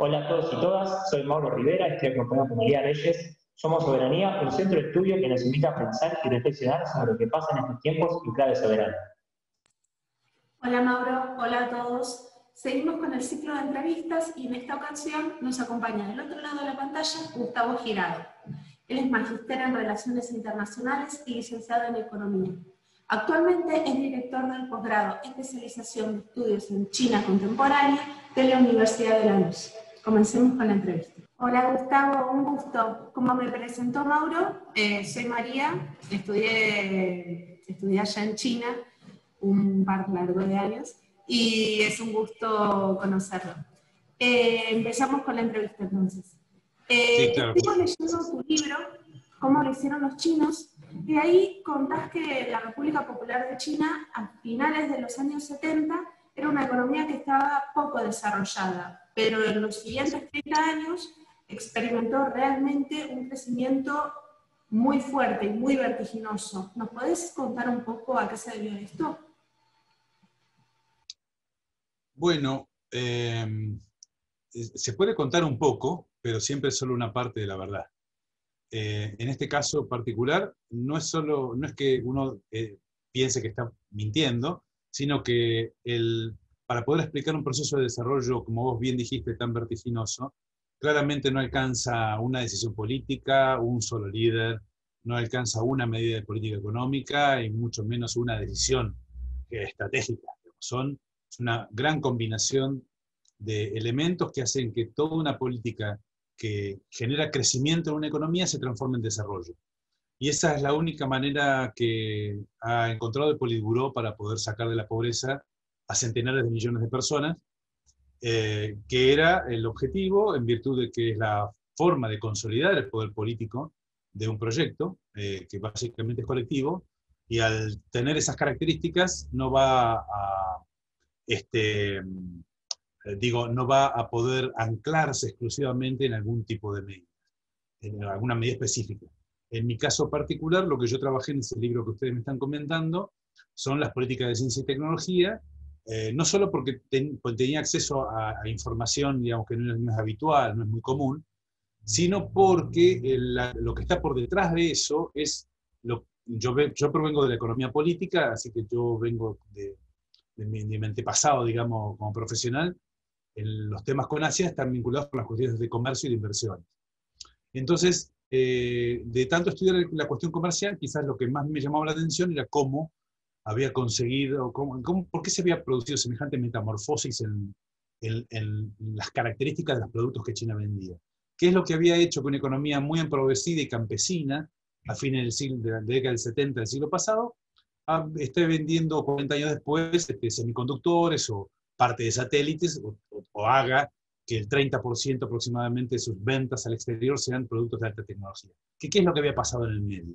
Hola a todos y todas, soy Mauro Rivera, estoy acompañado por María Reyes. Somos Soberanía, un centro de estudio que nos invita a pensar y reflexionar sobre lo que pasa en estos tiempos y clave soberana. Hola Mauro, hola a todos. Seguimos con el ciclo de entrevistas y en esta ocasión nos acompaña del otro lado de la pantalla Gustavo Girado. Él es magíster en Relaciones Internacionales y licenciado en Economía. Actualmente es director del posgrado Especialización de Estudios en China Contemporánea de la Universidad de La Luz. Comencemos con la entrevista. Hola Gustavo, un gusto. Como me presentó Mauro, eh, soy María, estudié, estudié allá en China un par largo de años y es un gusto conocerlo. Eh, empezamos con la entrevista entonces. Eh, Estuve leyendo tu libro, Cómo lo hicieron los chinos, y ahí contás que la República Popular de China a finales de los años 70 era una economía que estaba poco desarrollada, pero en los siguientes 30 años experimentó realmente un crecimiento muy fuerte y muy vertiginoso. ¿Nos podés contar un poco a qué se debió esto? Bueno, em, se puede contar un poco, pero siempre es solo una parte de la verdad. Eh, en este caso particular, no es, solo, no es que uno eh, piense que está mintiendo, sino que el, para poder explicar un proceso de desarrollo, como vos bien dijiste, tan vertiginoso, claramente no alcanza una decisión política, un solo líder, no alcanza una medida de política económica y mucho menos una decisión estratégica. Son una gran combinación de elementos que hacen que toda una política que genera crecimiento en una economía se transforme en desarrollo. Y esa es la única manera que ha encontrado el Politburó para poder sacar de la pobreza a centenares de millones de personas, eh, que era el objetivo en virtud de que es la forma de consolidar el poder político de un proyecto, eh, que básicamente es colectivo, y al tener esas características no va a este, eh, digo, no va a poder anclarse exclusivamente en algún tipo de medida, en alguna medida específica. En mi caso particular, lo que yo trabajé en ese libro que ustedes me están comentando son las políticas de ciencia y tecnología, eh, no solo porque pues, tenía acceso a, información, digamos, que no es, habitual, no es muy común, sino porque lo que está por detrás de eso es, lo, yo, yo provengo de la economía política, así que yo vengo de, de mi, de antepasado, digamos, como profesional, en los temas con Asia están vinculados con las cuestiones de comercio y de inversiones. Entonces, eh, de tanto estudiar la cuestión comercial, quizás lo que más me llamaba la atención era cómo había conseguido, cómo, por qué se había producido semejante metamorfosis en, en, las características de los productos que China vendía. ¿Qué es lo que había hecho que una economía muy empobrecida y campesina, a fines del siglo, de la década del 70 del siglo pasado, esté vendiendo 40 años después este, semiconductores o parte de satélites o, haga que el 30% aproximadamente de sus ventas al exterior sean productos de alta tecnología. ¿Qué, ¿Qué, es lo que había pasado en el medio?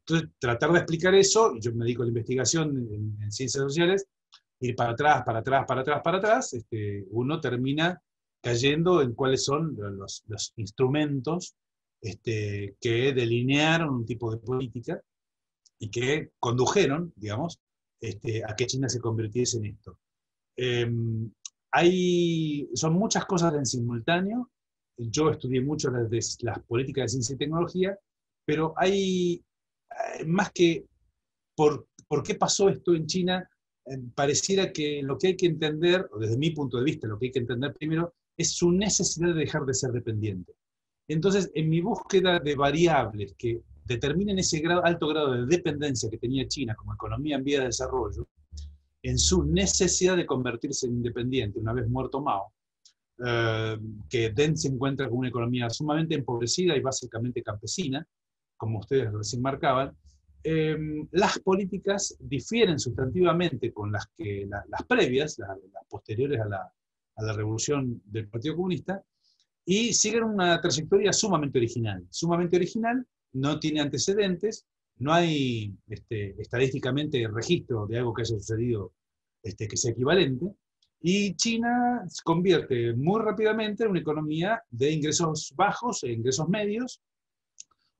Entonces, tratar de explicar eso, yo me dedico a la investigación en, ciencias sociales, ir para atrás, para atrás, para atrás, para atrás, este, uno termina cayendo en cuáles son los, los instrumentos este, que delinearon un tipo de política y que condujeron, digamos, este, a que China se convirtiese en esto. Em, hay, son muchas cosas en simultáneo. Yo estudié mucho las, las políticas de ciencia y tecnología, pero hay eh, más que por, por qué pasó esto en China, eh, pareciera que lo que hay que entender, o desde mi punto de vista, lo que hay que entender primero, es su necesidad de dejar de ser dependiente. Entonces, en mi búsqueda de variables que determinen ese alto grado de dependencia que tenía China como economía en vía de desarrollo, en su necesidad de convertirse en independiente una vez muerto Mao, eh, que Deng se encuentra con una economía sumamente empobrecida y básicamente campesina, como ustedes recién marcaban, eh, las políticas difieren sustantivamente con las, que, las previas, las, posteriores a la, a la revolución del Partido Comunista, y siguen una trayectoria sumamente original, sumamente original no tiene antecedentes, no hay este, estadísticamente registro de algo que haya sucedido este, que sea equivalente, y China se convierte muy rápidamente en una economía de ingresos bajos e ingresos medios,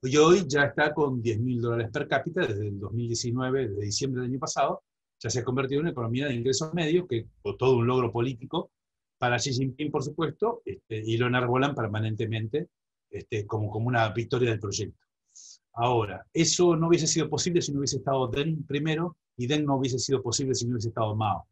y hoy ya está con 10 mil dólares per cápita desde el 2019, desde diciembre del año pasado, ya se ha convertido en una economía de ingresos medios, que fue todo un logro político para Xi Jinping, por supuesto, este, y lo enarbolan permanentemente como, como una victoria del proyecto. Ahora, eso no hubiese sido posible si no hubiese estado Deng primero, y Deng no hubiese sido posible si no hubiese estado Mao.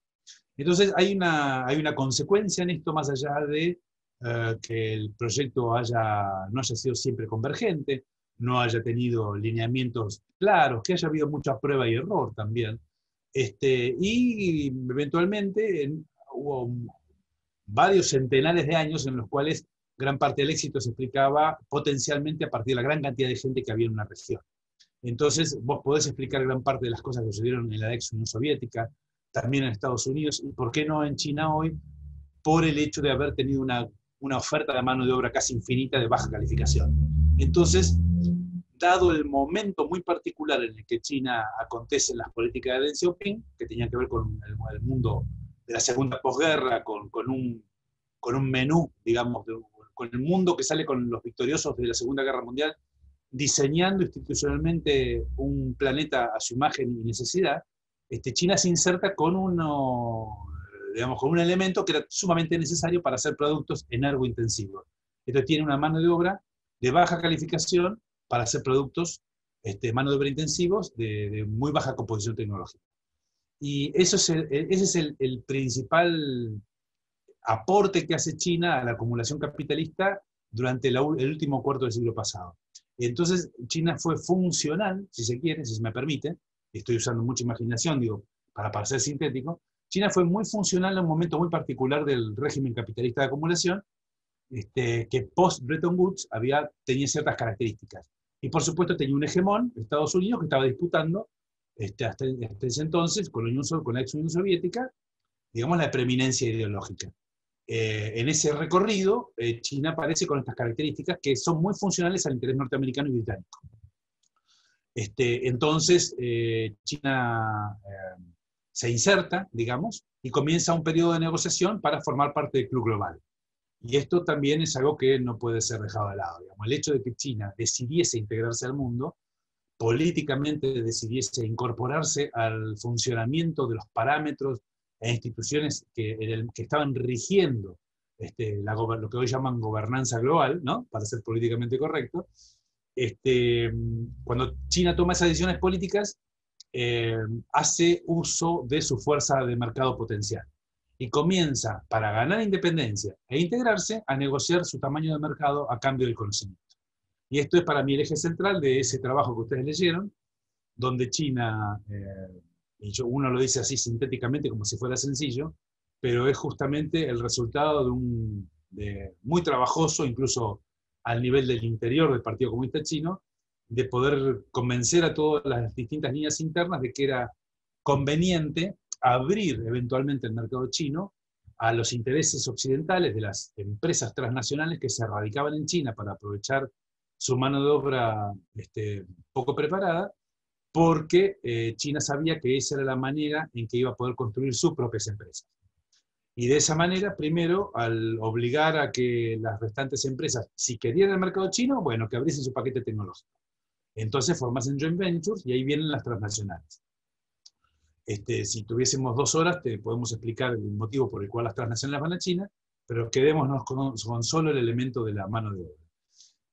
Entonces hay una, hay una consecuencia en esto más allá de eh, que el proyecto haya, no haya sido siempre convergente, no haya tenido lineamientos claros, que haya habido mucha prueba y error también. Este, y eventualmente hubo varios centenares de años en los cuales gran parte del éxito se explicaba potencialmente a partir de la gran cantidad de gente que había en una región. Entonces, vos podés explicar gran parte de las cosas que sucedieron en la ex Unión Soviética, también en Estados Unidos, y por qué no en China hoy, por el hecho de haber tenido una, una oferta de mano de obra casi infinita de baja calificación. Entonces, dado el momento muy particular en el que China acontece en las políticas de Deng Xiaoping, que tenían que ver con el, mundo de la segunda posguerra, con, con, un, con un menú, digamos, con el mundo que sale con los victoriosos de la Segunda Guerra Mundial, diseñando institucionalmente un planeta a su imagen y necesidad, este, China se inserta con, uno, digamos, con un elemento que era sumamente necesario para hacer productos energointensivos. Esto tiene una mano de obra de baja calificación para hacer productos, este, mano de obra intensivos, de, muy baja composición tecnológica. Y eso es ese es el, principal aporte que hace China a la acumulación capitalista durante el último cuarto del siglo pasado. Entonces, China fue funcional, si se quiere, si se me permite, estoy usando mucha imaginación, digo, para parecer sintético, China fue muy funcional en un momento muy particular del régimen capitalista de acumulación, este, que post-Bretton Woods había, tenía ciertas características. Y por supuesto tenía un hegemón, Estados Unidos, que estaba disputando este, hasta, ese entonces con la, Unión, con la ex Unión Soviética, digamos, la preeminencia ideológica. Eh, en ese recorrido, eh, China aparece con estas características que son muy funcionales al interés norteamericano y británico. Este, entonces, eh, China se inserta, digamos, y comienza un periodo de negociación para formar parte del Club Global. Y esto también es algo que no puede ser dejado de lado. Digamos. El hecho de que China decidiese integrarse al mundo, políticamente decidiese incorporarse al funcionamiento de los parámetros e instituciones que, que estaban rigiendo este, la, lo que hoy llaman gobernanza global, ¿no? para ser políticamente correcto, este, cuando China toma esas decisiones políticas, eh, hace uso de su fuerza de mercado potencial y comienza, para ganar independencia e integrarse, a negociar su tamaño de mercado a cambio del conocimiento. Y esto es para mí el eje central de ese trabajo que ustedes leyeron, donde China, eh, y uno lo dice así sintéticamente como si fuera sencillo, pero es justamente el resultado de un muy trabajoso, incluso al nivel del interior del Partido Comunista Chino, de poder convencer a todas las distintas líneas internas de que era conveniente abrir eventualmente el mercado chino a los intereses occidentales de las empresas transnacionales que se radicaban en China para aprovechar su mano de obra este, poco preparada, porque eh, China sabía que esa era la manera en que iba a poder construir sus propias empresas. Y de esa manera, primero, al obligar a que las restantes empresas, si querían el mercado chino, bueno, que abriesen su paquete tecnológico. Entonces formasen joint ventures y ahí vienen las transnacionales. Este, si tuviésemos dos horas, te podemos explicar el motivo por el cual las transnacionales van a China, pero quedémonos con, solo el elemento de la mano de obra.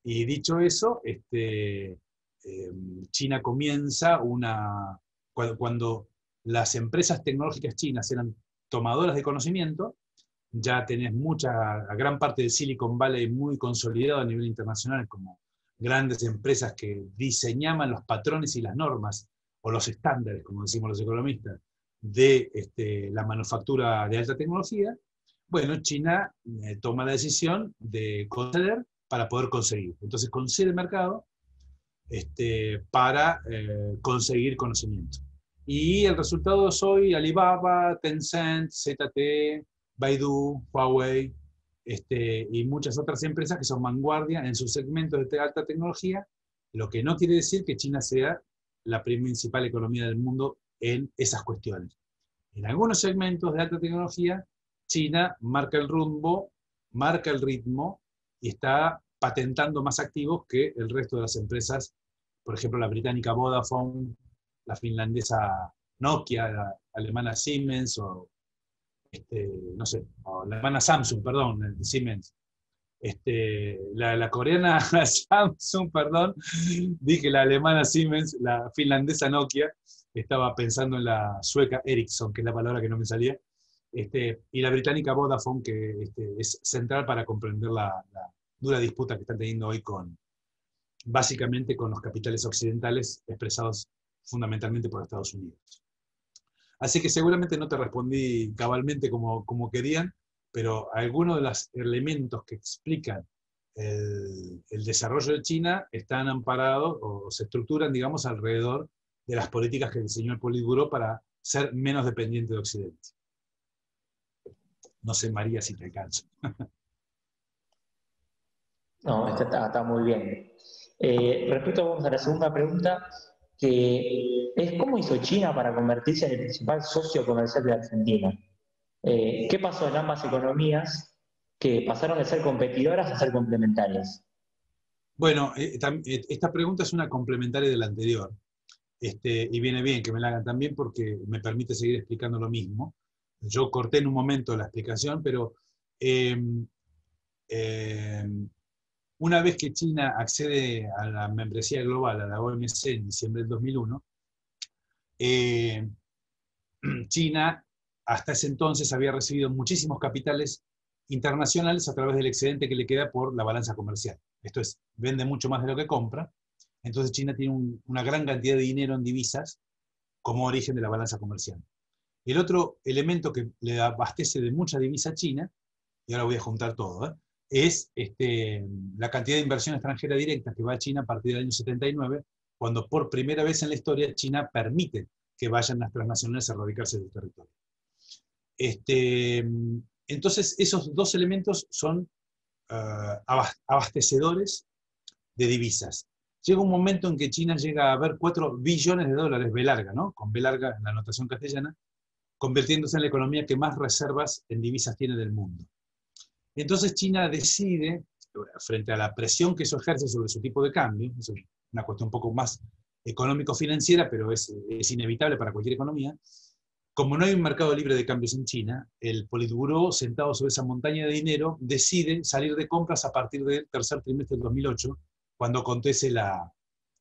Y dicho eso, este, em, China comienza una... Cuando, cuando, las empresas tecnológicas chinas eran tomadoras de conocimiento, ya tenés mucha, gran parte del Silicon Valley muy consolidado a nivel internacional como grandes empresas que diseñaban los patrones y las normas o los estándares, como decimos los economistas, de este, la manufactura de alta tecnología, bueno, China eh, toma la decisión de conceder para poder conseguir. Entonces concede mercado este, para eh, conseguir conocimiento. Y el resultado es hoy Alibaba, Tencent, ZTE, Baidu, Huawei este, y muchas otras empresas que son vanguardia en sus segmentos de alta tecnología, lo que no quiere decir que China sea la principal economía del mundo en esas cuestiones. En algunos segmentos de alta tecnología, China marca el rumbo, marca el ritmo y está patentando más activos que el resto de las empresas por ejemplo, la británica Vodafone, la finlandesa Nokia, la alemana Siemens, o este, no sé, la alemana Samsung, perdón, Siemens, este, la, coreana Samsung, perdón, dije la alemana Siemens, la finlandesa Nokia, estaba pensando en la sueca Ericsson, que es la palabra que no me salía, este, y la británica Vodafone, que este, es central para comprender la, dura disputa que están teniendo hoy con, básicamente con los capitales occidentales expresados fundamentalmente por Estados Unidos. Así que seguramente no te respondí cabalmente como, como querían, pero algunos de los elementos que explican el, desarrollo de China están amparados o se estructuran, digamos, alrededor de las políticas que diseñó el Politburo para ser menos dependiente de Occidente. No sé, María, si te alcanzo. no, está, está, muy bien. Eh, respecto vamos a la segunda pregunta, que es cómo hizo China para convertirse en el principal socio comercial de Argentina. Eh, ¿Qué pasó en ambas economías que pasaron de ser competidoras a ser complementarias? Bueno, eh, esta pregunta es una complementaria de la anterior. Este, y viene bien que me la hagan también porque me permite seguir explicando lo mismo. Yo corté en un momento la explicación, pero em, em, una vez que China accede a la membresía global, a la OMC en diciembre del 2001, em, China hasta ese entonces había recibido muchísimos capitales internacionales a través del excedente que le queda por la balanza comercial. Esto es, vende mucho más de lo que compra, entonces China tiene una gran cantidad de dinero en divisas como origen de la balanza comercial. El otro elemento que le abastece de mucha divisa a China, y ahora voy a juntar todo, ¿eh? Es este, la cantidad de inversión extranjera directa que va a China a partir del año 79, cuando por primera vez en la historia China permite que vayan las transnacionales a radicarse su territorio. Este, entonces, esos dos elementos son uh, abastecedores de divisas. Llega un momento en que China llega a ver 4 billones de dólares, B larga, ¿no? Con B larga en la notación castellana, convirtiéndose en la economía que más reservas en divisas tiene del mundo. Entonces China decide, frente a la presión que eso ejerce sobre su tipo de cambio, es una cuestión un poco más económico-financiera, pero es, inevitable para cualquier economía, como no hay un mercado libre de cambios en China, el Politburo, sentado sobre esa montaña de dinero, decide salir de compras a partir del tercer trimestre del 2008, cuando acontece la,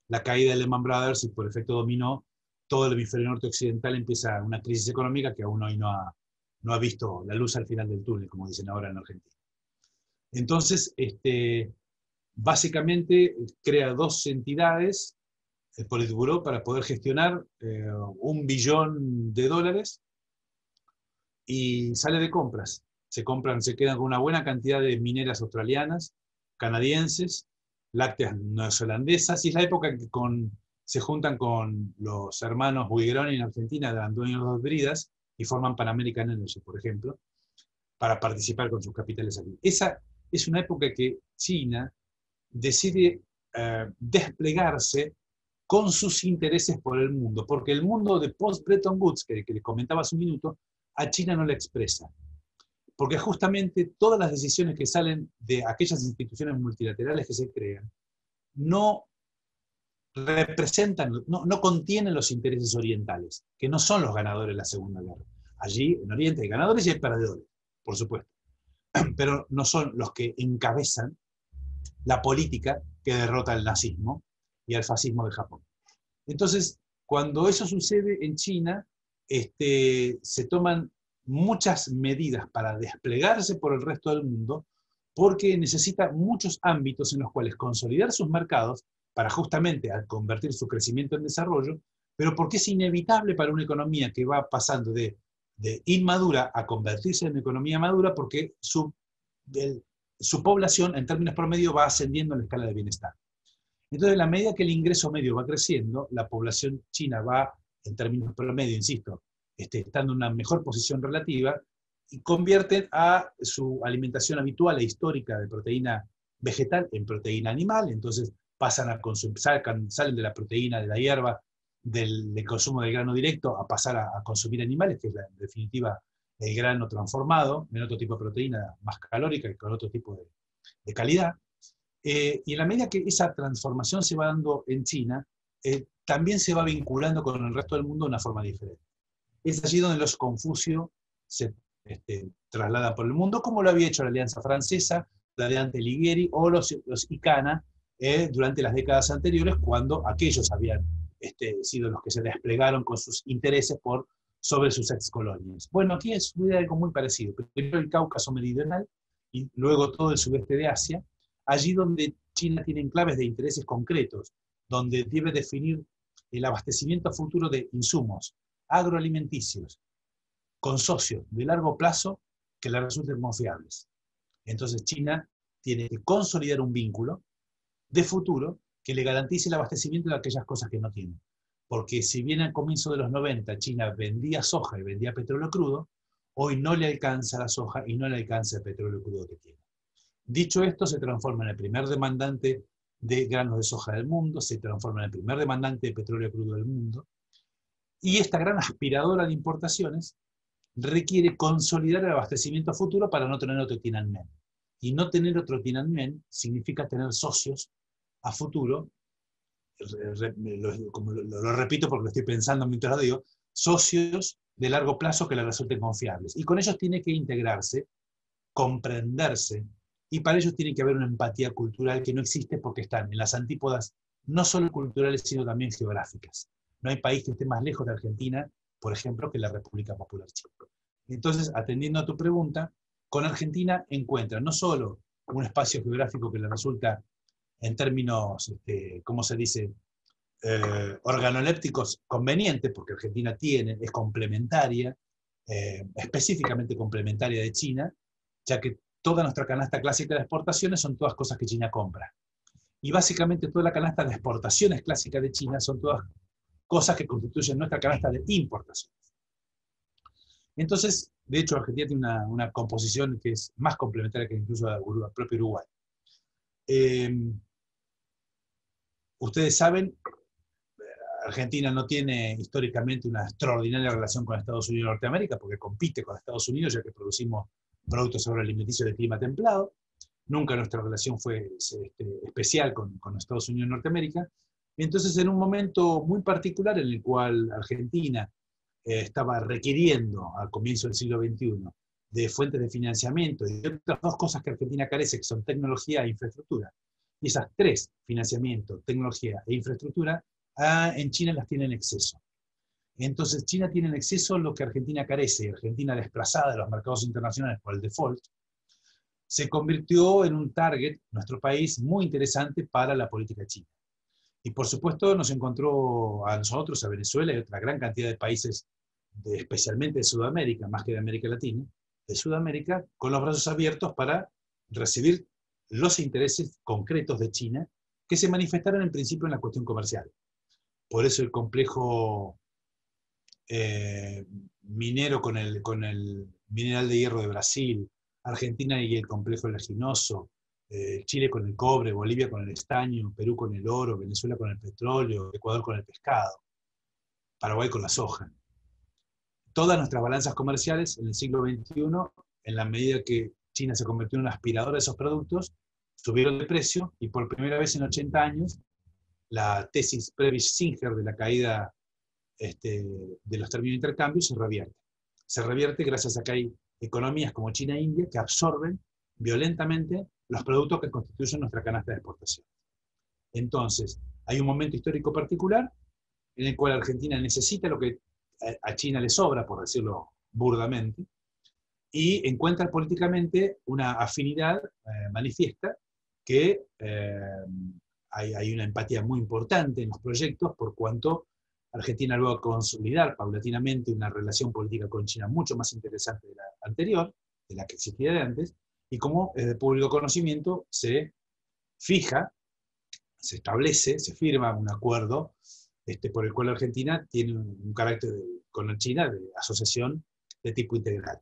la caída de Lehman Brothers y por efecto dominó, todo el hemisferio norte occidental empieza una crisis económica que aún hoy no ha, no ha visto la luz al final del túnel, como dicen ahora en Argentina. Entonces, este, básicamente crea dos entidades el Politburo para poder gestionar eh, un billón de dólares y sale de compras. Se compran, se quedan con una buena cantidad de mineras australianas, canadienses, lácteas neozelandesas, y es la época en que con, se juntan con los hermanos Buigroni en Argentina, de Antonio Dos Bridas, y forman Pan American Energy, por ejemplo, para participar con sus capitales aquí. Esa es una época que China decide eh, desplegarse con sus intereses por el mundo, porque el mundo de post-Bretton Woods, que, que les comentaba hace un minuto, a China no le expresa. Porque justamente todas las decisiones que salen de aquellas instituciones multilaterales que se crean no representan, no, no contienen los intereses orientales, que no son los ganadores de la Segunda Guerra. Allí en Oriente hay ganadores y hay perdedores, por supuesto, pero no son los que encabezan la política que derrota el nazismo y al fascismo de Japón. Entonces, cuando eso sucede en China, este, se toman muchas medidas para desplegarse por el resto del mundo, porque necesita muchos ámbitos en los cuales consolidar sus mercados para justamente convertir su crecimiento en desarrollo, pero porque es inevitable para una economía que va pasando de, de inmadura a convertirse en economía madura, porque su, su población en términos promedio va ascendiendo en la escala de bienestar. Entonces, a medida que el ingreso medio va creciendo, la población china va, en términos promedio, insisto, este, estando en una mejor posición relativa, y convierten a su alimentación habitual e histórica de proteína vegetal en proteína animal, entonces pasan a consumir, salen de la proteína de la hierba, del, consumo del grano directo, a pasar a, consumir animales, que es en definitiva el grano transformado en otro tipo de proteína más calórica y con otro tipo de calidad. Eh, y en la medida que esa transformación se va dando en China, eh, también se va vinculando con el resto del mundo de una forma diferente. Es allí donde los Confucio se este, trasladan por el mundo, como lo había hecho la Alianza Francesa, la de Ante Ligueri o los, los Icana eh, durante las décadas anteriores, cuando aquellos habían este, sido los que se desplegaron con sus intereses por, sobre sus excolonias. Bueno, aquí es algo muy parecido. Primero el Cáucaso Meridional y luego todo el sudeste de Asia, allí donde China tiene enclaves de intereses concretos, donde debe definir el abastecimiento futuro de insumos agroalimenticios con socios de largo plazo que le resulten confiables. Entonces China tiene que consolidar un vínculo de futuro que le garantice el abastecimiento de aquellas cosas que no tiene. Porque si bien al comienzo de los 90 China vendía soja y vendía petróleo crudo, hoy no le alcanza la soja y no le alcanza el petróleo crudo que tiene. Dicho esto, se transforma en el primer demandante de granos de soja del mundo, se transforma en el primer demandante de petróleo crudo del mundo, y esta gran aspiradora de importaciones requiere consolidar el abastecimiento futuro para no tener otro Tiananmen. Y no tener otro Tiananmen significa tener socios a futuro, lo, lo, repito porque lo estoy pensando mientras lo digo, socios de largo plazo que le resulten confiables. Y con ellos tiene que integrarse, comprenderse, y para ellos tiene que haber una empatía cultural que no existe porque están en las antípodas no solo culturales, sino también geográficas. No hay país que esté más lejos de Argentina, por ejemplo, que la República Popular China. Entonces, atendiendo a tu pregunta, con Argentina encuentra no solo un espacio geográfico que le resulta, en términos, este, ¿cómo se dice?, eh, organolépticos conveniente, porque Argentina tiene, es complementaria, eh, específicamente complementaria de China, ya que toda nuestra canasta clásica de exportaciones son todas cosas que China compra. Y básicamente toda la canasta de exportaciones clásica de China son todas cosas que constituyen nuestra canasta de importaciones. Entonces, de hecho, Argentina tiene una, composición que es más complementaria que incluso la propio Uruguay. Em, ustedes saben, Argentina no tiene históricamente una extraordinaria relación con Estados Unidos y Norteamérica porque compite con Estados Unidos ya que producimos productos agroalimenticios de clima templado. Nunca nuestra relación fue este, especial con, con, Estados Unidos y Norteamérica. Entonces, en un momento muy particular en el cual Argentina eh, estaba requiriendo al comienzo del siglo XXI de fuentes de financiamiento y otras dos cosas que Argentina carece, que son tecnología e infraestructura. Y esas tres, financiamiento, tecnología e infraestructura, ah, en China las tiene en exceso. Entonces China tiene en exceso lo que Argentina carece. Argentina, desplazada de los mercados internacionales por el default, se convirtió en un target, nuestro país, muy interesante para la política china. Y por supuesto nos encontró a nosotros, a Venezuela y a otra gran cantidad de países, especialmente de Sudamérica, más que de América Latina, de Sudamérica, con los brazos abiertos para recibir los intereses concretos de China que se manifestaron en principio en la cuestión comercial. Por eso el complejo eh, minero con el, mineral de hierro de Brasil, Argentina y el complejo leginoso, eh, Chile con el cobre, Bolivia con el estaño, Perú con el oro, Venezuela con el petróleo, Ecuador con el pescado, Paraguay con la soja. Todas nuestras balanzas comerciales en el siglo XXI, en la medida que China se convirtió en una aspiradora de esos productos, subieron de precio y por primera vez en 80 años, la tesis Previs-Singer de la caída este, de los términos de intercambio se revierte. Se revierte gracias a que hay economías como China e India que absorben violentamente los productos que constituyen nuestra canasta de exportación. Entonces, hay un momento histórico particular en el cual Argentina necesita lo que a China le sobra, por decirlo burdamente, y encuentra políticamente una afinidad eh, manifiesta que eh, hay, hay, una empatía muy importante en los proyectos por cuanto Argentina luego consolidar paulatinamente una relación política con China mucho más interesante de la anterior, de la que existía de antes, y como es de público conocimiento se fija, se establece, se firma un acuerdo este, por el cual Argentina tiene un, carácter con China de asociación de tipo integral.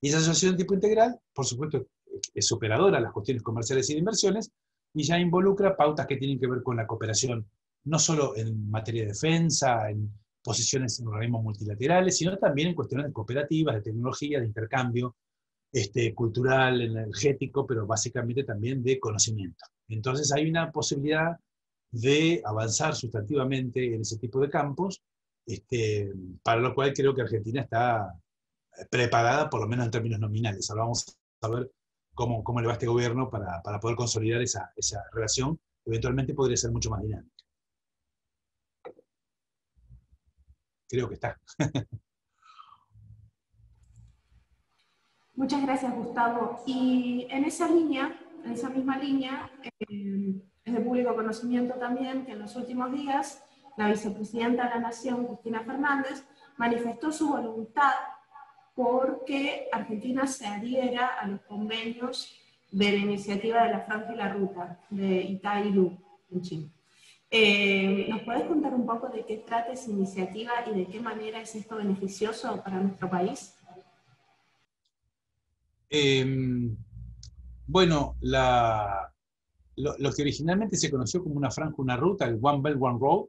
Y esa asociación de tipo integral, por supuesto, es superadora a las cuestiones comerciales y de inversiones, y ya involucra pautas que tienen que ver con la cooperación no solo en materia de defensa, en posiciones en organismos multilaterales, sino también en cuestiones de cooperativas, de tecnología, de intercambio, este, cultural, energético, pero básicamente también de conocimiento. Entonces hay una posibilidad de avanzar sustantivamente en ese tipo de campos, este, para lo cual creo que Argentina está preparada, por lo menos en términos nominales. Ahora vamos a ver cómo, cómo le va este gobierno para, para poder consolidar esa, esa relación, eventualmente podría ser mucho más dinámica. Creo que está. Muchas gracias, Gustavo. Y en esa línea, en esa misma línea, eh, es de público conocimiento también que en los últimos días la vicepresidenta de la Nación, Cristina Fernández, manifestó su voluntad porque Argentina se adhiera a los convenios de la iniciativa de la Franja y la Ruta de Itailu en China. Eh, ¿Nos puedes contar un poco de qué trata esa iniciativa y de qué manera es esto beneficioso para nuestro país? Em, bueno, lo, que originalmente se conoció como una franja, una ruta, el One Belt, One Road,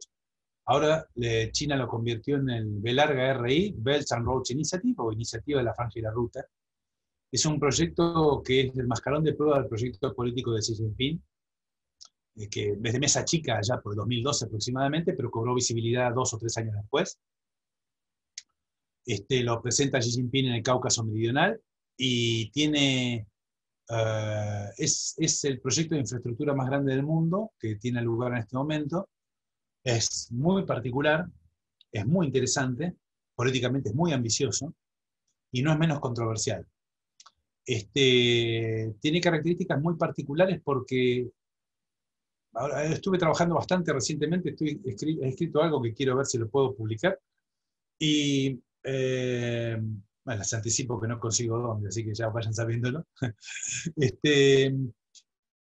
ahora China lo convirtió en el B larga RI, Belt and Roads Initiative, o Iniciativa de la Franja y la Ruta. Es un proyecto que es el mascarón de prueba del proyecto político de Xi Jinping, eh, que desde Mesa Chica, ya por 2012 aproximadamente, pero cobró visibilidad dos o tres años después. Este, lo presenta Xi Jinping en el Cáucaso Meridional y tiene, eh, es, es, el proyecto de infraestructura más grande del mundo que tiene lugar en este momento. Es muy particular, es muy interesante, políticamente es muy ambicioso y no es menos controversial. Este, tiene características muy particulares porque ahora estuve trabajando bastante recientemente, estoy, he escrito algo que quiero ver si lo puedo publicar. Y eh, bueno, les anticipo que no consigo dónde, así que ya vayan sabiéndolo. este,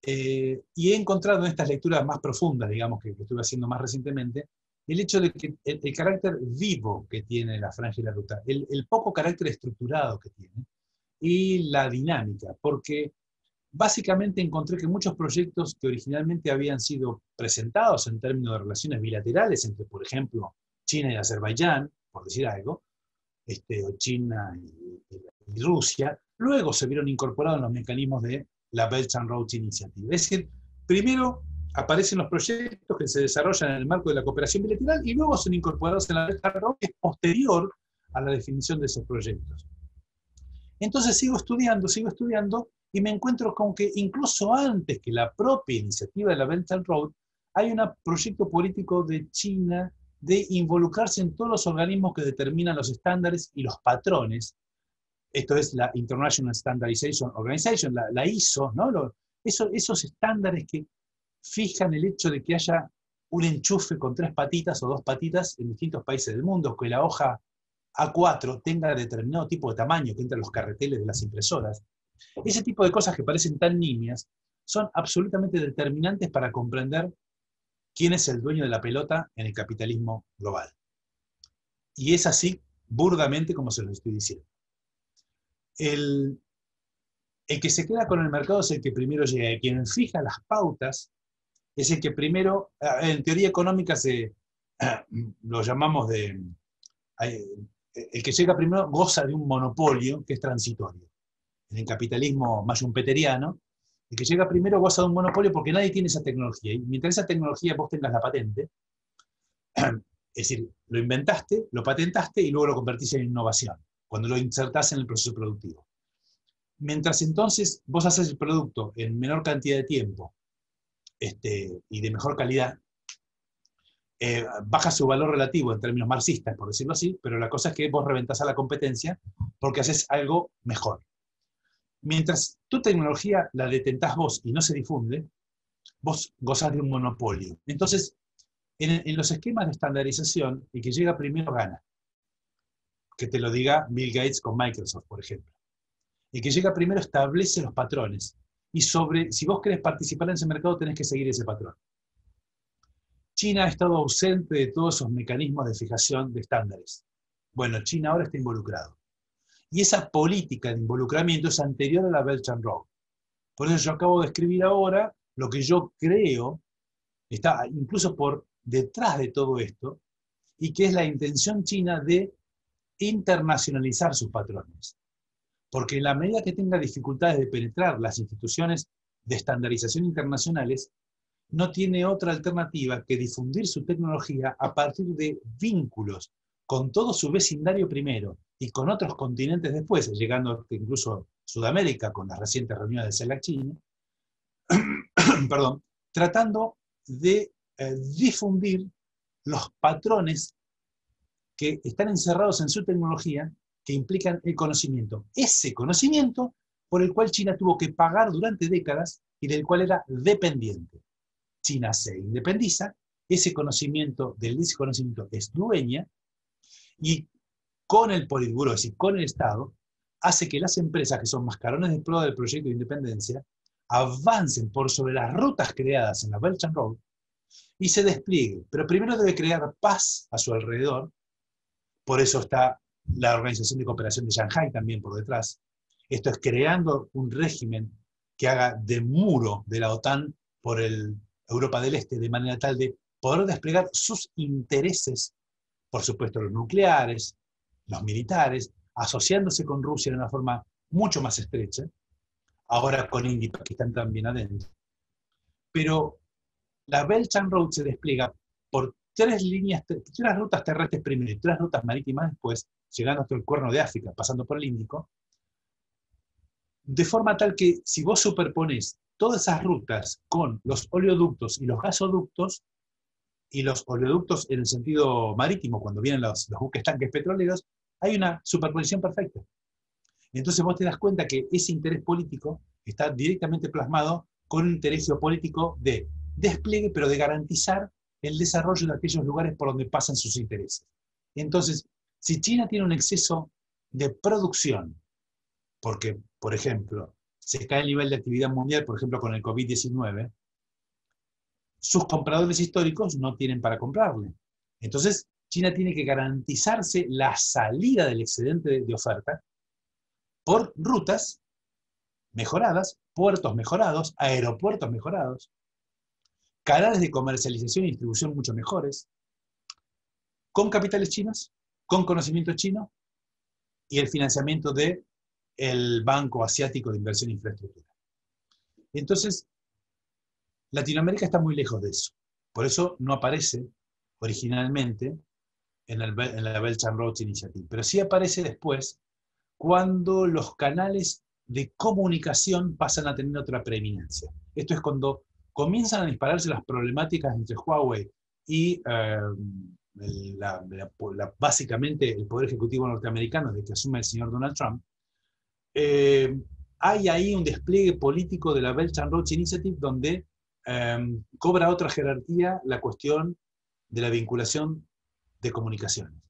eh, y he encontrado en estas lecturas más profundas, digamos, que, estuve haciendo más recientemente, el hecho de que el, carácter vivo que tiene la franja y la ruta, el, el, poco carácter estructurado que tiene y la dinámica, porque básicamente encontré que muchos proyectos que originalmente habían sido presentados en términos de relaciones bilaterales entre, por ejemplo, China y Azerbaiyán, por decir algo, este, o China y, Rusia, luego se vieron incorporados en los mecanismos de la Belt and Road Initiative. Es decir, primero aparecen los proyectos que se desarrollan en el marco de la cooperación bilateral y luego son incorporados en la Belt and Road, que es posterior a la definición de esos proyectos. Entonces sigo estudiando, sigo estudiando y me encuentro con que incluso antes que la propia iniciativa de la Belt and Road, hay un proyecto político de China de involucrarse en todos los organismos que determinan los estándares y los patrones. Esto es la International Standardization Organization, la, ISO, ¿no? esos estándares que fijan el hecho de que haya un enchufe con tres patitas o dos patitas en distintos países del mundo, que la hoja A4 tenga determinado tipo de tamaño que entra en los carreteles de las impresoras. Ese tipo de cosas que parecen tan niñas son absolutamente determinantes para comprender quién es el dueño de la pelota en el capitalismo global. Y es así, burdamente, como se lo estoy diciendo. El, que se queda con el mercado es el que primero llega, y quien fija las pautas es el que primero, ah, en teoría económica se, lo llamamos de, el que llega primero goza de un monopolio que es transitorio. En el capitalismo mayumpeteriano, el que llega primero goza de un monopolio porque nadie tiene esa tecnología. Y mientras esa tecnología vos tengas la patente, es decir, lo inventaste, lo patentaste y luego lo convertís en innovación, cuando lo insertás en el proceso productivo. Mientras entonces vos haces el producto en menor cantidad de tiempo este, y de mejor calidad, eh, baja su valor relativo en términos marxistas, por decirlo así, pero la cosa es que vos reventás a la competencia porque haces algo mejor. Mientras tu tecnología la detentás vos y no se difunde, vos gozás de un monopolio. Entonces, en, los esquemas de estandarización, el que llega primero gana. Que te lo diga Bill Gates con Microsoft, por ejemplo. El que llega primero establece los patrones. Y sobre, si vos querés participar en ese mercado, tenés que seguir ese patrón. China ha estado ausente de todos esos mecanismos de fijación de estándares. Bueno, China ahora está involucrado. Y esa política de involucramiento es anterior a la Belt and Road. Por eso yo acabo de escribir ahora lo que yo creo está incluso por detrás de todo esto, y que es la intención china de internacionalizar sus patrones. porque en la medida que tenga dificultades de penetrar las instituciones de estandarización internacionales, no tiene otra alternativa que difundir su tecnología a partir de vínculos con todo su vecindario primero y con otros continentes después, llegando incluso a Sudamérica con las recientes reuniones de CELAC China, tratando de eh, difundir los patrones que están encerrados en su tecnología que implican el conocimiento. Ese conocimiento por el cual China tuvo que pagar durante décadas y del cual era dependiente. China se independiza, ese conocimiento del desconocimiento es dueña y con el Politburo, es decir, con el Estado, hace que las empresas que son mascarones de prueba del proyecto de independencia avancen por sobre las rutas creadas en la Belt and Road y se despliegue. Pero primero debe crear paz a su alrededor, por eso está la Organización de Cooperación de Shanghai también por detrás. Esto es creando un régimen que haga de muro de la OTAN por Europa del Este, de manera tal de poder desplegar sus intereses, por supuesto los nucleares, los militares, asociándose con Rusia de una forma mucho más estrecha, ahora con India y Pakistán también adentro. Pero la Belt and Road se despliega por tres líneas, tres rutas terrestres primero y tres rutas marítimas después, llegando hasta el cuerno de África, pasando por el Índico, de forma tal que si vos superpones todas esas rutas con los oleoductos y los gasoductos, y los oleoductos en el sentido marítimo, cuando vienen los, los buques tanques petroleros, hay una superposición perfecta. Entonces vos te das cuenta que ese interés político está directamente plasmado con un interés geopolítico de despliegue, pero de garantizar el desarrollo de aquellos lugares por donde pasan sus intereses. Entonces, si China tiene un exceso de producción, porque, por ejemplo, se cae el nivel de actividad mundial, por ejemplo, con el COVID-19, sus compradores históricos no tienen para comprarle. Entonces, China tiene que garantizarse la salida del excedente de oferta por rutas mejoradas, puertos mejorados, aeropuertos mejorados, canales de comercialización y distribución mucho mejores, con capitales chinos, con conocimiento chino y el financiamiento del el Banco Asiático de Inversión e Infraestructura. Entonces, Latinoamérica está muy lejos de eso. Por eso no aparece originalmente en, en la Belt and Road Initiative, pero sí aparece después cuando los canales de comunicación pasan a tener otra preeminencia. Esto es cuando comienzan a dispararse las problemáticas entre Huawei y eh, básicamente el Poder Ejecutivo norteamericano desde que asume el señor Donald Trump, eh, hay ahí un despliegue político de la Belt and Road Initiative donde eh, cobra otra jerarquía la cuestión de la vinculación de comunicaciones.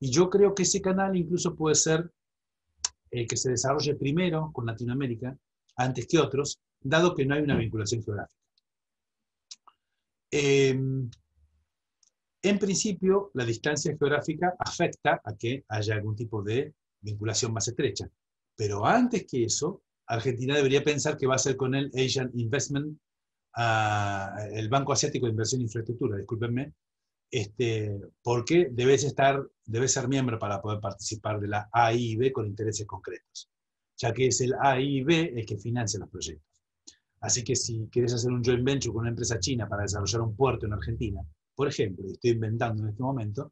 Y yo creo que ese canal incluso puede ser el que se desarrolle primero con Latinoamérica antes que otros, dado que no hay una vinculación geográfica. Em, en principio, la distancia geográfica afecta a que haya algún tipo de vinculación más estrecha. Pero antes que eso, Argentina debería pensar que va a ser con el Asian Investment, el Banco Asiático de Inversión e Infraestructura, discúlpenme, este, porque debes, estar, debes ser miembro para poder participar de la AIB con intereses concretos, ya que es el AIB el que financia los proyectos. Así que si quieres hacer un joint venture con una empresa china para desarrollar un puerto en Argentina, por ejemplo, y estoy inventando en este momento,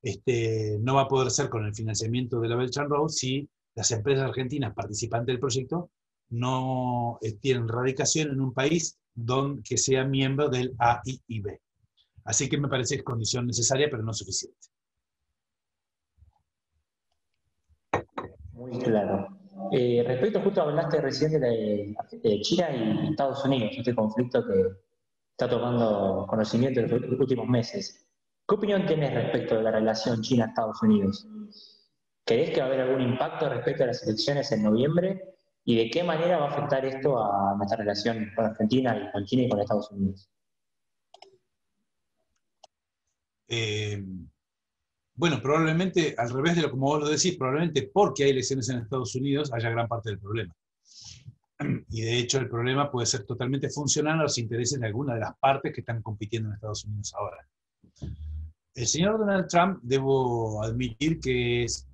este, no va a poder ser con el financiamiento de la Belt and Road si las empresas argentinas participantes del proyecto no eh, tienen radicación en un país don, que sea miembro del AIIB. Así que me parece que es condición necesaria, pero no suficiente. Muy claro. Eh, respecto, justo hablaste recién de, China y Estados Unidos, este conflicto que está tomando conocimiento en los últimos meses. ¿Qué opinión tienes respecto de la relación China-Estados Unidos? ¿Crees que va a haber algún impacto respecto a las elecciones en noviembre? ¿Y de qué manera va a afectar esto a nuestra relación con Argentina y con China y con Estados Unidos? Eh, bueno, probablemente, al revés de lo como vos lo decís, probablemente porque hay elecciones en Estados Unidos haya gran parte del problema. Y de hecho el problema puede ser totalmente funcional a los intereses de alguna de las partes que están compitiendo en Estados Unidos ahora. El señor Donald Trump, debo admitir que es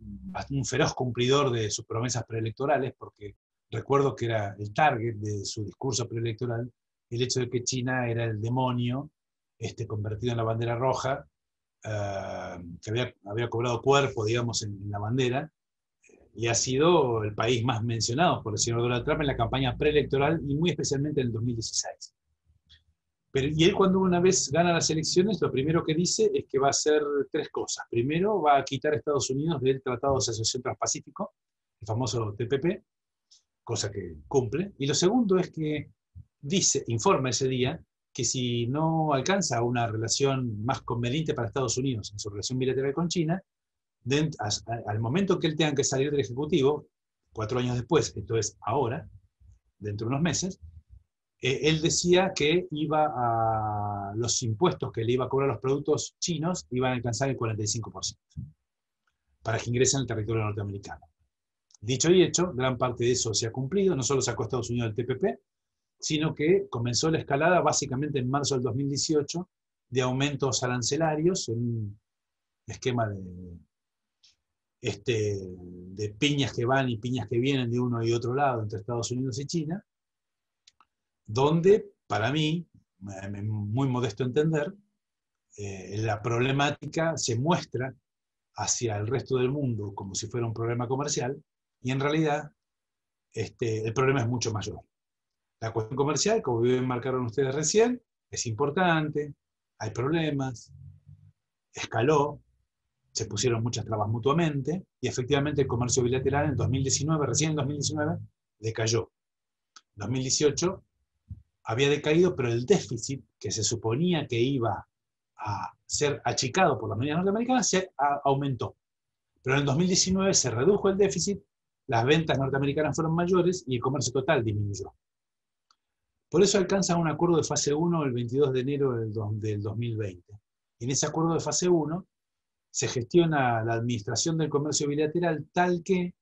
un feroz cumplidor de sus promesas preelectorales, porque recuerdo que era el target de su discurso preelectoral el hecho de que China era el demonio este, convertido en la bandera roja, eh, que había, había, cobrado cuerpo, digamos, en, la bandera, y ha sido el país más mencionado por el señor Donald Trump en la campaña preelectoral y muy especialmente en el 2016 y él cuando una vez gana las elecciones, lo primero que dice es que va a hacer tres cosas. Primero, va a quitar a Estados Unidos del Tratado de Asociación Transpacífico, el famoso TPP, cosa que cumple. Y lo segundo es que dice, informa ese día, que si no alcanza una relación más conveniente para Estados Unidos en su relación bilateral con China, al momento que él tenga que salir del Ejecutivo, cuatro años después, esto es ahora, dentro de unos meses, eh, él decía que iba a, los impuestos que le iba a cobrar los productos chinos iban a alcanzar el 45% para que ingresen al territorio norteamericano. Dicho y hecho, gran parte de eso se ha cumplido, no solo sacó Estados Unidos del TPP, sino que comenzó la escalada básicamente en marzo del 2018 de aumentos arancelarios en un esquema de, este, de piñas que van y piñas que vienen de uno y otro lado entre Estados Unidos y China, donde para mí, muy modesto entender, eh, la problemática se muestra hacia el resto del mundo como si fuera un problema comercial y en realidad este, el problema es mucho mayor. La cuestión comercial, como bien marcaron ustedes recién, es importante, hay problemas, escaló, se pusieron muchas trabas mutuamente y efectivamente el comercio bilateral en 2019, recién en 2019, decayó. En 2018 había decaído, pero el déficit que se suponía que iba a ser achicado por las medidas norteamericanas se aumentó. Pero en el 2019 se redujo el déficit, las ventas norteamericanas fueron mayores y el comercio total disminuyó. Por eso alcanza un acuerdo de fase 1 el 22 de enero del, 2020. En ese acuerdo de fase 1 se gestiona la administración del comercio bilateral tal que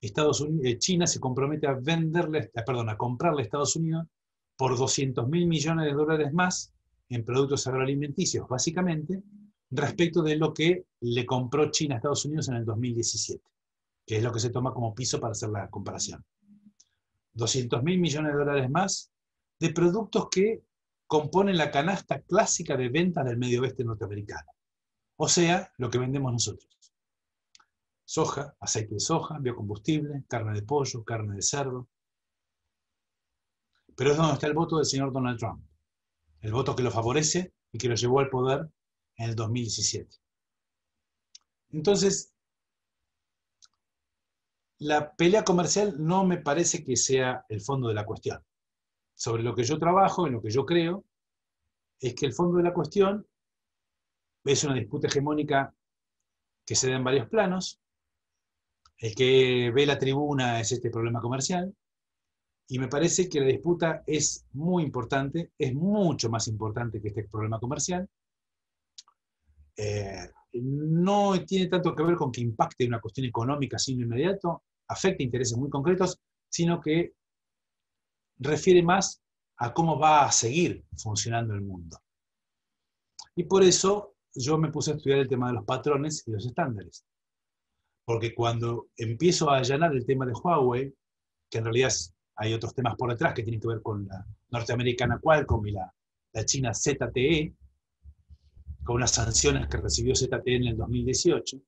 Estados Unidos, eh, China se compromete a venderle, eh, perdón, a comprarle a Estados Unidos por 200 mil millones de dólares más en productos agroalimenticios, básicamente, respecto de lo que le compró China a Estados Unidos en el 2017, que es lo que se toma como piso para hacer la comparación. 200 mil millones de dólares más de productos que componen la canasta clásica de venta del medio oeste norteamericano. O sea, lo que vendemos nosotros. Soja, aceite de soja, biocombustible, carne de pollo, carne de cerdo, pero es donde está el voto del señor Donald Trump. El voto que lo favorece y que lo llevó al poder en el 2017. Entonces, la pelea comercial no me parece que sea el fondo de la cuestión. Sobre lo que yo trabajo, en lo que yo creo, es que el fondo de la cuestión es una disputa hegemónica que se da en varios planos. El que ve la tribuna es este problema comercial. Y me parece que la disputa es muy importante, es mucho más importante que este problema comercial. Eh, no tiene tanto que ver con que impacte una cuestión económica sin inmediato, afecta intereses muy concretos, sino que refiere más a cómo va a seguir funcionando el mundo. Y por eso yo me puse a estudiar el tema de los patrones y los estándares. Porque cuando empiezo a allanar el tema de Huawei, que en realidad hay otros temas por detrás que tienen que ver con la norteamericana Qualcomm y la, China ZTE, con unas sanciones que recibió ZTE en el 2018.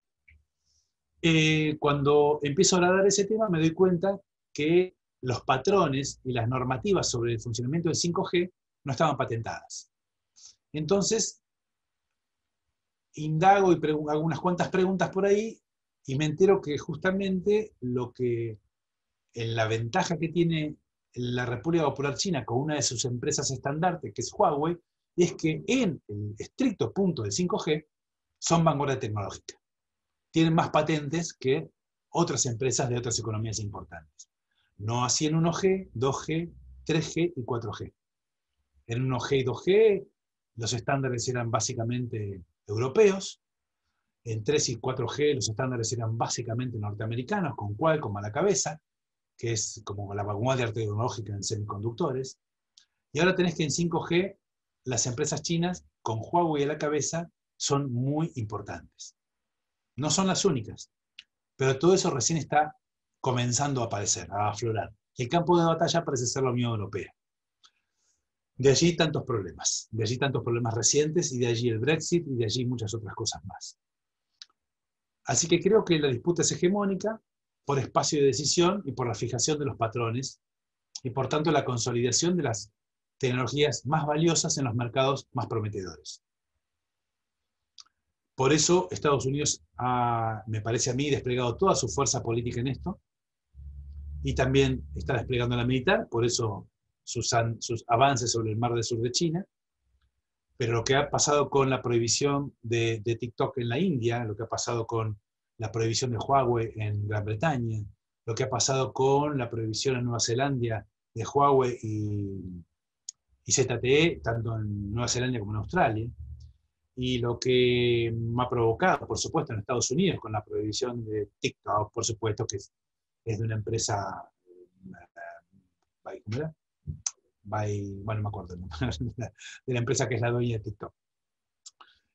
Eh, cuando empiezo a hablar de ese tema me doy cuenta que los patrones y las normativas sobre el funcionamiento del 5G no estaban patentadas. Entonces, indago y hago unas cuantas preguntas por ahí y me entero que justamente lo que en la ventaja que tiene la República Popular China con una de sus empresas estandartes, que es Huawei, es que en el estricto punto del 5G son vanguardia tecnológica. Tienen más patentes que otras empresas de otras economías importantes. No así en 1G, 2G, 3G y 4G. En 1G y 2G los estándares eran básicamente europeos. En 3 y 4G los estándares eran básicamente norteamericanos, con Qualcomm a la cabeza que es como la vanguardia tecnológica en semiconductores. Y ahora tenés que en 5G las empresas chinas, con Huawei a la cabeza, son muy importantes. No son las únicas, pero todo eso recién está comenzando a aparecer, a aflorar. El campo de batalla parece ser la Unión Europea. De allí tantos problemas, de allí tantos problemas recientes y de allí el Brexit y de allí muchas otras cosas más. Así que creo que la disputa es hegemónica por espacio de decisión y por la fijación de los patrones y por tanto la consolidación de las tecnologías más valiosas en los mercados más prometedores. Por eso Estados Unidos ha, me parece a mí, desplegado toda su fuerza política en esto y también está desplegando la militar, por eso sus, sus avances sobre el mar del sur de China. Pero lo que ha pasado con la prohibición de, de TikTok en la India, lo que ha pasado con la prohibición de Huawei en Gran Bretaña, lo que ha pasado con la prohibición en Nueva Zelanda de Huawei y, y ZTE, tanto en Nueva Zelanda como en Australia, y lo que ha provocado, por supuesto, en Estados Unidos, con la prohibición de TikTok, por supuesto, que es, de una empresa, ¿cómo era? bueno, no me acuerdo, de la empresa que es la dueña de TikTok.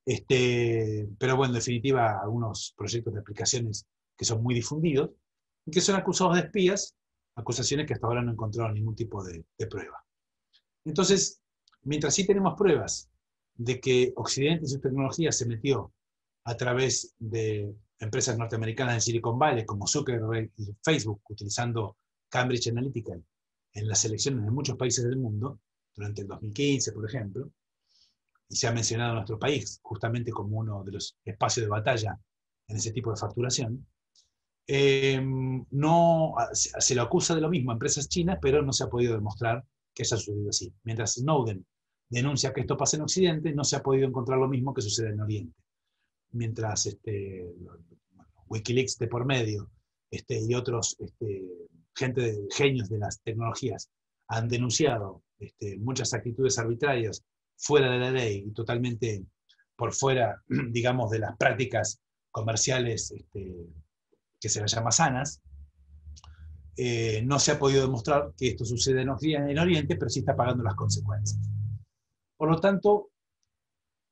Este, pero bueno, en definitiva, algunos proyectos de aplicaciones que son muy difundidos y que son acusados de espías, acusaciones que hasta ahora no encontraron ningún tipo de, de prueba. Entonces, mientras sí tenemos pruebas de que Occidente y sus tecnologías se metió a través de empresas norteamericanas en Silicon Valley, como Zuckerberg y Facebook, utilizando Cambridge Analytica en las elecciones de muchos países del mundo, durante el 2015, por ejemplo, y se ha mencionado nuestro país justamente como uno de los espacios de batalla en ese tipo de facturación, eh, no, se lo acusa de lo mismo a empresas chinas, pero no se ha podido demostrar que haya sucedido así. Mientras Snowden denuncia que esto pasa en Occidente, no se ha podido encontrar lo mismo que sucede en Oriente. Mientras este, Wikileaks de por medio este, y otros este, gente de, genios de las tecnologías han denunciado este, muchas actitudes arbitrarias fuera de la ley y totalmente por fuera, digamos, de las prácticas comerciales este, que se las llama sanas, eh, no se ha podido demostrar que esto sucede en Oriente, pero sí está pagando las consecuencias. Por lo tanto,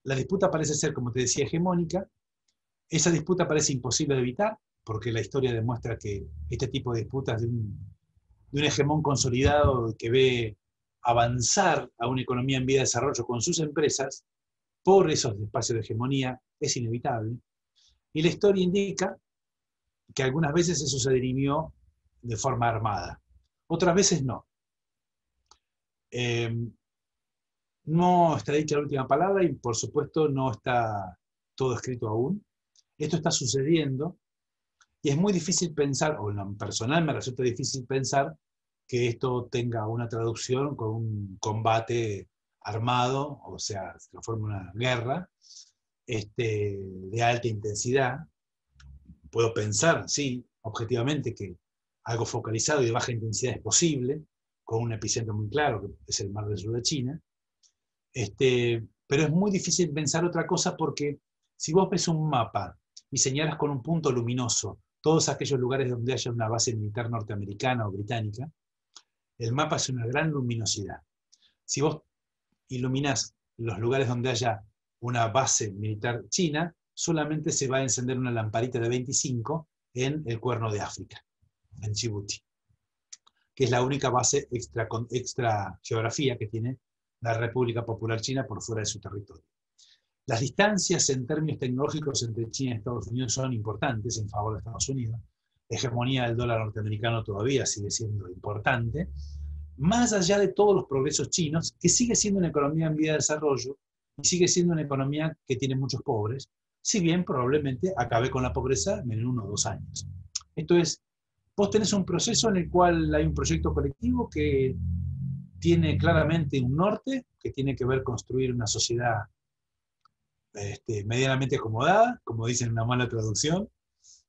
la disputa parece ser, como te decía, hegemónica. Esa disputa parece imposible de evitar, porque la historia demuestra que este tipo de disputas de un, hegemón consolidado que ve avanzar a una economía en vía de desarrollo con sus empresas por esos espacios de hegemonía es inevitable. Y la historia indica que algunas veces eso se dirimió de forma armada, otras veces no. Eh, no está dicha la última palabra y por supuesto no está todo escrito aún. Esto está sucediendo y es muy difícil pensar, o en personal me resulta difícil pensar que esto tenga una traducción con un combate armado, o sea, se transforma en una guerra este, de alta intensidad. Puedo pensar, sí, objetivamente, que algo focalizado y de baja intensidad es posible, con un epicentro muy claro, que es el mar del sur de China, este, pero es muy difícil pensar otra cosa porque si vos ves un mapa y señalas con un punto luminoso todos aquellos lugares donde haya una base militar norteamericana o británica, el mapa es una gran luminosidad. Si vos iluminás los lugares donde haya una base militar china, solamente se va a encender una lamparita de 25 en el cuerno de África, en Djibouti, que es la única base extra, extra geografía que tiene la República Popular China por fuera de su territorio. Las distancias en términos tecnológicos entre China y Estados Unidos son importantes en favor de Estados Unidos. La hegemonía del dólar norteamericano todavía sigue siendo importante, más allá de todos los progresos chinos, que sigue siendo una economía en vía de desarrollo y sigue siendo una economía que tiene muchos pobres, si bien probablemente acabe con la pobreza en uno o dos años. Esto es, vos tenés un proceso en el cual hay un proyecto colectivo que tiene claramente un norte que tiene que ver construir una sociedad este, medianamente acomodada, como dicen en una mala traducción,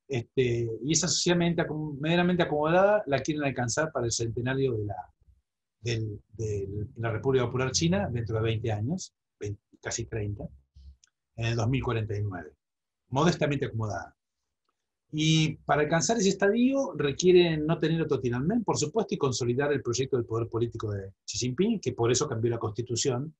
este, y esa sociedad medianamente acomodada la quieren alcanzar para el centenario de la, de la República Popular China dentro de 20 años, casi 30, en el 2049, modestamente acomodada. Y para alcanzar ese estadio requieren no tener otro Tiananmen, por supuesto, y consolidar el proyecto del poder político de Xi Jinping, que por eso cambió la constitución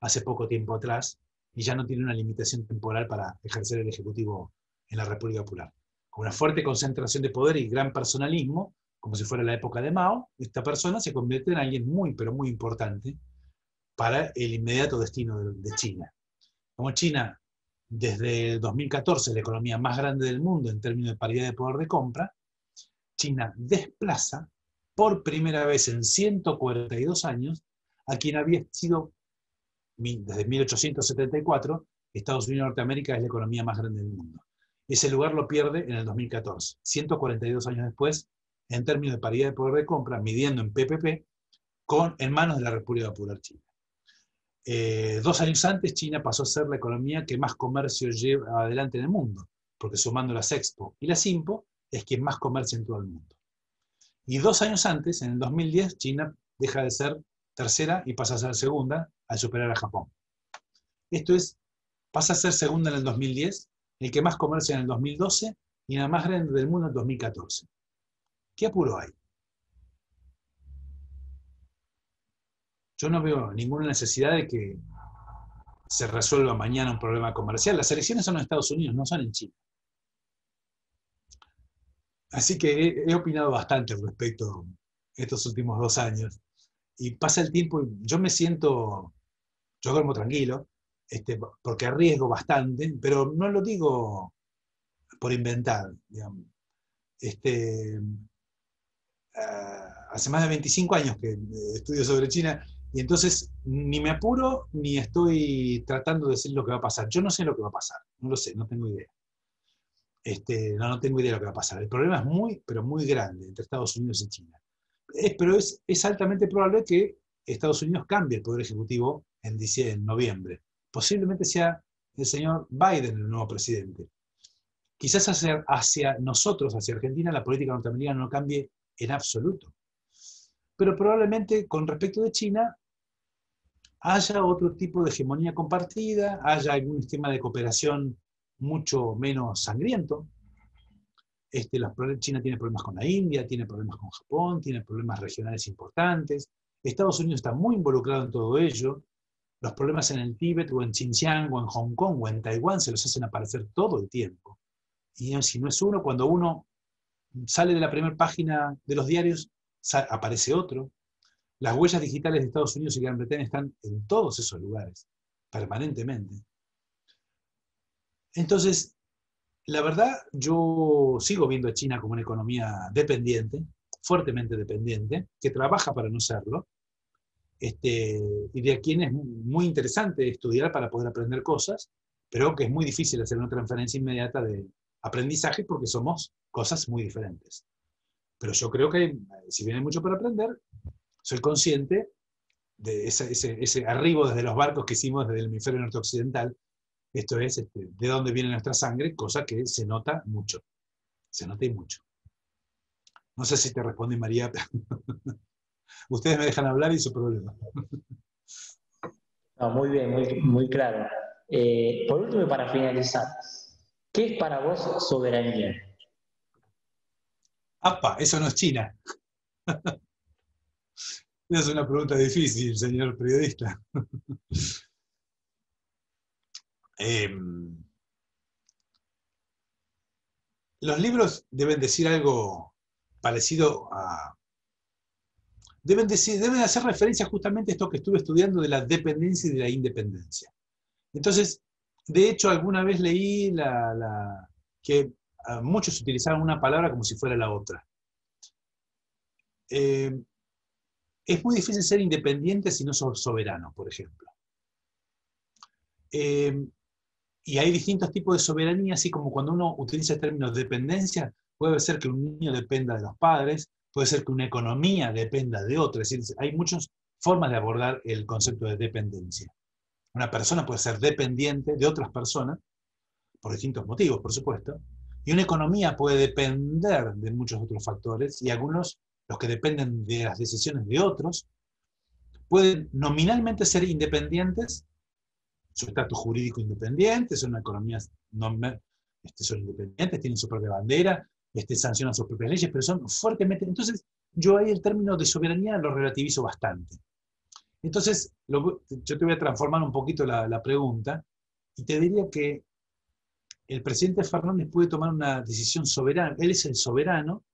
hace poco tiempo atrás y ya no tiene una limitación temporal para ejercer el Ejecutivo en la República Popular. Con una fuerte concentración de poder y gran personalismo, como si fuera la época de Mao, esta persona se convierte en alguien muy, pero muy importante para el inmediato destino de, China. Como China, desde el 2014, la economía más grande del mundo en términos de paridad de poder de compra, China desplaza por primera vez en 142 años a quien había sido, desde 1874, Estados Unidos de Norteamérica es la economía más grande del mundo. Ese lugar lo pierde en el 2014, 142 años después, en términos de paridad de poder de compra, midiendo en PPP, con, en manos de la República Popular China. Eh, dos años antes, China pasó a ser la economía que más comercio lleva adelante en el mundo, porque sumando las Expo y las Impo, es quien más comercia en todo el mundo. Y dos años antes, en el 2010, China deja de ser tercera y pasa a ser segunda al superar a Japón. Esto es, pasa a ser segunda en el 2010, el que más comercia en el 2012 y la más grande del mundo en el 2014. ¿Qué apuro hay? Yo no veo ninguna necesidad de que se resuelva mañana un problema comercial. Las elecciones son en Estados Unidos, no son en China. Así que he, opinado bastante respecto estos últimos dos años. Y pasa el tiempo y yo me siento, yo duermo tranquilo, este, porque arriesgo bastante, pero no lo digo por inventar. Este, ah, hace más de 25 años que estudio sobre China y entonces ni me apuro ni estoy tratando de decir lo que va a pasar. Yo no sé lo que va a pasar, no lo sé, no tengo idea. Este, no, no tengo idea de lo que va a pasar. El problema es muy, pero muy grande entre Estados Unidos y China. pero es, es, altamente probable que Estados Unidos cambie el poder ejecutivo en, diciembre, en noviembre. Posiblemente sea el señor Biden el nuevo presidente. Quizás hacia, hacia nosotros, hacia Argentina, la política norteamericana no cambie en absoluto pero probablemente con respecto de China haya otro tipo de hegemonía compartida, haya algún esquema de cooperación mucho menos sangriento. Este, China tiene problemas con la India, tiene problemas con Japón, tiene problemas regionales importantes. Estados Unidos está muy involucrado en todo ello. Los problemas en el Tíbet o en Xinjiang o en Hong Kong o en Taiwán se los hacen aparecer todo el tiempo. Y si no es uno, cuando uno sale de la primera página de los diarios, aparece otro. Las huellas digitales de Estados Unidos y Gran Bretaña están en todos esos lugares, permanentemente. Entonces, la verdad, yo sigo viendo a China como una economía dependiente, fuertemente dependiente, que trabaja para no serlo, este, y de quien es muy interesante estudiar para poder aprender cosas, pero que es muy difícil hacer una transferencia inmediata de aprendizaje porque somos cosas muy diferentes. Pero yo creo que, si bien hay mucho para aprender, soy consciente de ese, arribo desde los barcos que hicimos desde el hemisferio norte occidental, esto es, este, de dónde viene nuestra sangre, cosa que se nota mucho, se nota y mucho. No sé si te responde María, ustedes me dejan hablar y su problema. muy bien, muy, muy claro. Eh, por último, para finalizar, ¿qué es para vos soberanía? ¡Apa! Eso no es China. es una pregunta difícil, señor periodista. Em, los libros deben decir algo parecido a... Deben, decir, deben hacer referencia justamente a esto que estuve estudiando de la dependencia y de la independencia. Entonces, de hecho, alguna vez leí la, que muchos utilizaban una palabra como si fuera la otra. Eh, es muy difícil ser independiente si no sos soberano, por ejemplo. Eh, y hay distintos tipos de soberanía, así como cuando uno utiliza el término dependencia, puede ser que un niño dependa de los padres, puede ser que una economía dependa de otra, es decir, hay muchas formas de abordar el concepto de dependencia. Una persona puede ser dependiente de otras personas, por distintos motivos, por supuesto, y una economía puede depender de muchos otros factores y algunos, los que dependen de las decisiones de otros, pueden nominalmente ser independientes, su estatus jurídico independiente, son economías este, son independientes, tienen su propia bandera, este, sancionan sus propias leyes, pero son fuertemente... Entonces, yo ahí el término de soberanía lo relativizo bastante. Entonces, yo te voy a transformar un poquito la pregunta Y te diría que el presidente Fernández puede tomar una decisión soberana, él es el soberano,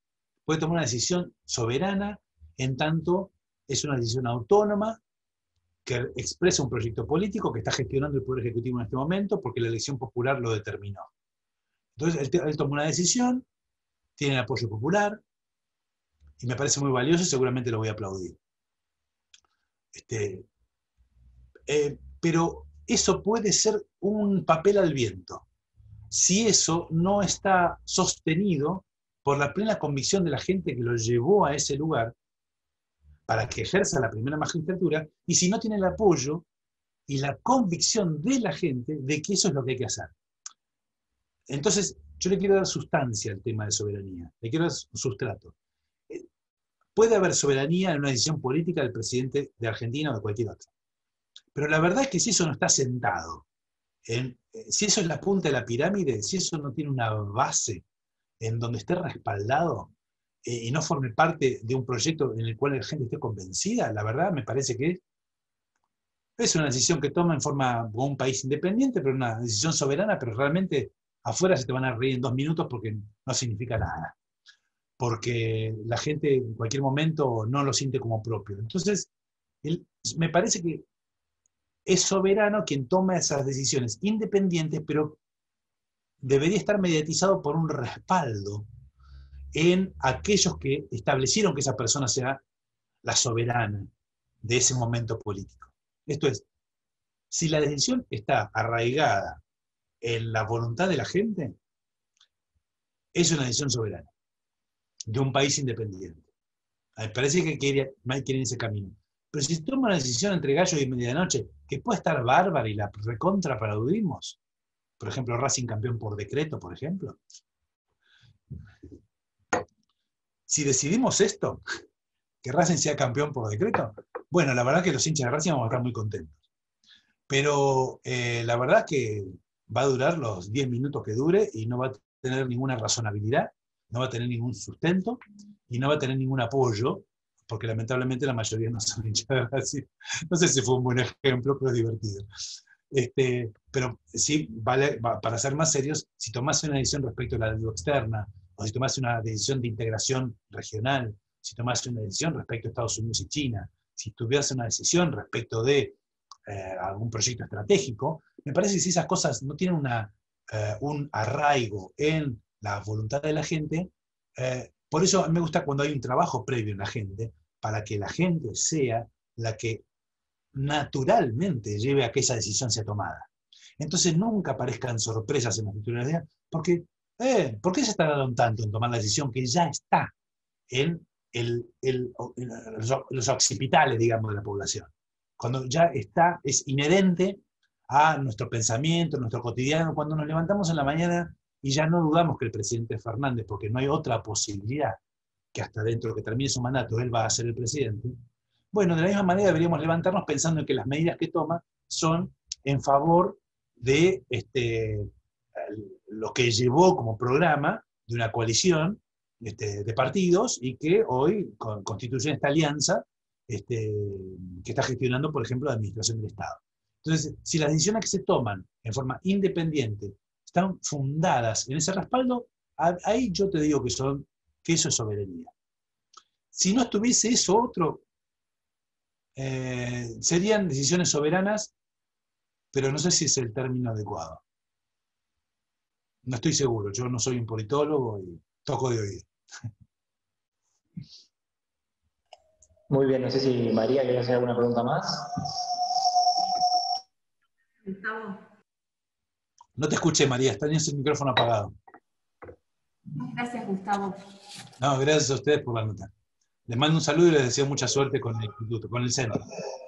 puede tomar una decisión soberana en tanto es una decisión autónoma que expresa un proyecto político que está gestionando el Poder Ejecutivo en este momento porque la elección popular lo determinó. Entonces, él, toma una decisión, tiene el apoyo popular, y me parece muy valioso y seguramente lo voy a aplaudir. Este, eh, pero eso puede ser un papel al viento, si eso no está sostenido por la plena convicción de la gente que lo llevó a ese lugar para que ejerza la primera magistratura, y si no tiene el apoyo y la convicción de la gente de que eso es lo que hay que hacer. Entonces, yo le quiero dar sustancia al tema de soberanía, le quiero dar sustrato. Eh, puede haber soberanía en una decisión política del presidente de Argentina o de cualquier otro. Pero la verdad es que si eso no está sentado, eh, si eso es la punta de la pirámide, si eso no tiene una base en donde esté respaldado, eh, y no forme parte de un proyecto en el cual la gente esté convencida, la verdad me parece que es una decisión que toma en forma como un país independiente, pero una decisión soberana, pero realmente afuera se te van a reír en dos minutos porque no significa nada. Porque la gente en cualquier momento no lo siente como propio. Entonces, me parece que es soberano quien toma esas decisiones independientes, pero debería estar mediatizado por un respaldo en aquellos que establecieron que esa persona sea la soberana de ese momento político. Esto es, si la decisión está arraigada en la voluntad de la gente, es una decisión soberana de un país independiente. Me parece que quiere, en ese camino. Pero si toma una decisión entre gallo y medianoche, que puede estar bárbara y la recontra aplaudimos, por ejemplo, Racing campeón por decreto, por ejemplo, si decidimos esto, que Racing sea campeón por decreto, bueno, la verdad que los hinchas de Racing vamos a estar muy contentos. Pero eh, la verdad que va a durar los 10 minutos que dure y no va a tener ninguna razonabilidad, no va a tener ningún sustento y no va a tener ningún apoyo, porque lamentablemente la mayoría no son hinchas de Racing. No sé si fue un buen ejemplo, pero es divertido. Este, pero sí, vale, para ser más serios, si tomase una decisión respecto a la deuda externa, o si tomase una decisión de integración regional, si tomase una decisión respecto a Estados Unidos y China, si tuviese una decisión respecto de eh, algún proyecto estratégico, me parece que si esas cosas no tienen una, eh, un arraigo en la voluntad de la gente, eh, por eso me gusta cuando hay un trabajo previo en la gente, para que la gente sea la que naturalmente lleve a que esa decisión sea tomada. Entonces nunca aparezcan sorpresas en la titularidad, porque eh, ¿Por qué se tardaron tanto en tomar la decisión que ya está en, los occipitales, digamos, de la población? Cuando ya está, es inherente a nuestro pensamiento, nuestro cotidiano, cuando nos levantamos en la mañana y ya no dudamos que el presidente Fernández, porque no hay otra posibilidad que hasta dentro de que termine su mandato él va a ser el presidente, bueno, de la misma manera deberíamos levantarnos pensando en que las medidas que toma son en favor de este, lo que llevó como programa de una coalición este, de partidos y que hoy constituyen esta alianza este, que está gestionando, por ejemplo, la Administración del Estado. Entonces, si las decisiones que se toman en forma independiente están fundadas en ese respaldo, ahí yo te digo que, son, que eso es soberanía. Si no estuviese eso otro, eh, serían decisiones soberanas, pero no sé si es el término adecuado. No estoy seguro, yo no soy un politólogo y toco de oído. Muy bien, no sé si María quiere hacer alguna pregunta más. No te escuché, María, está el micrófono apagado. Gracias, Gustavo. No, gracias a ustedes por la nota. Les mando un saludo y les deseo mucha suerte con el instituto, con el centro.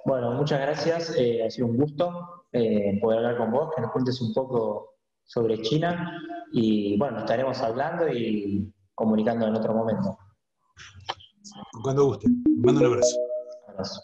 Bueno, muchas gracias. Eh, ha sido un gusto eh, poder hablar con vos, que nos cuentes un poco sobre China y bueno, estaremos hablando y comunicando en otro momento. Cuando guste. Mando un abrazo. abrazo.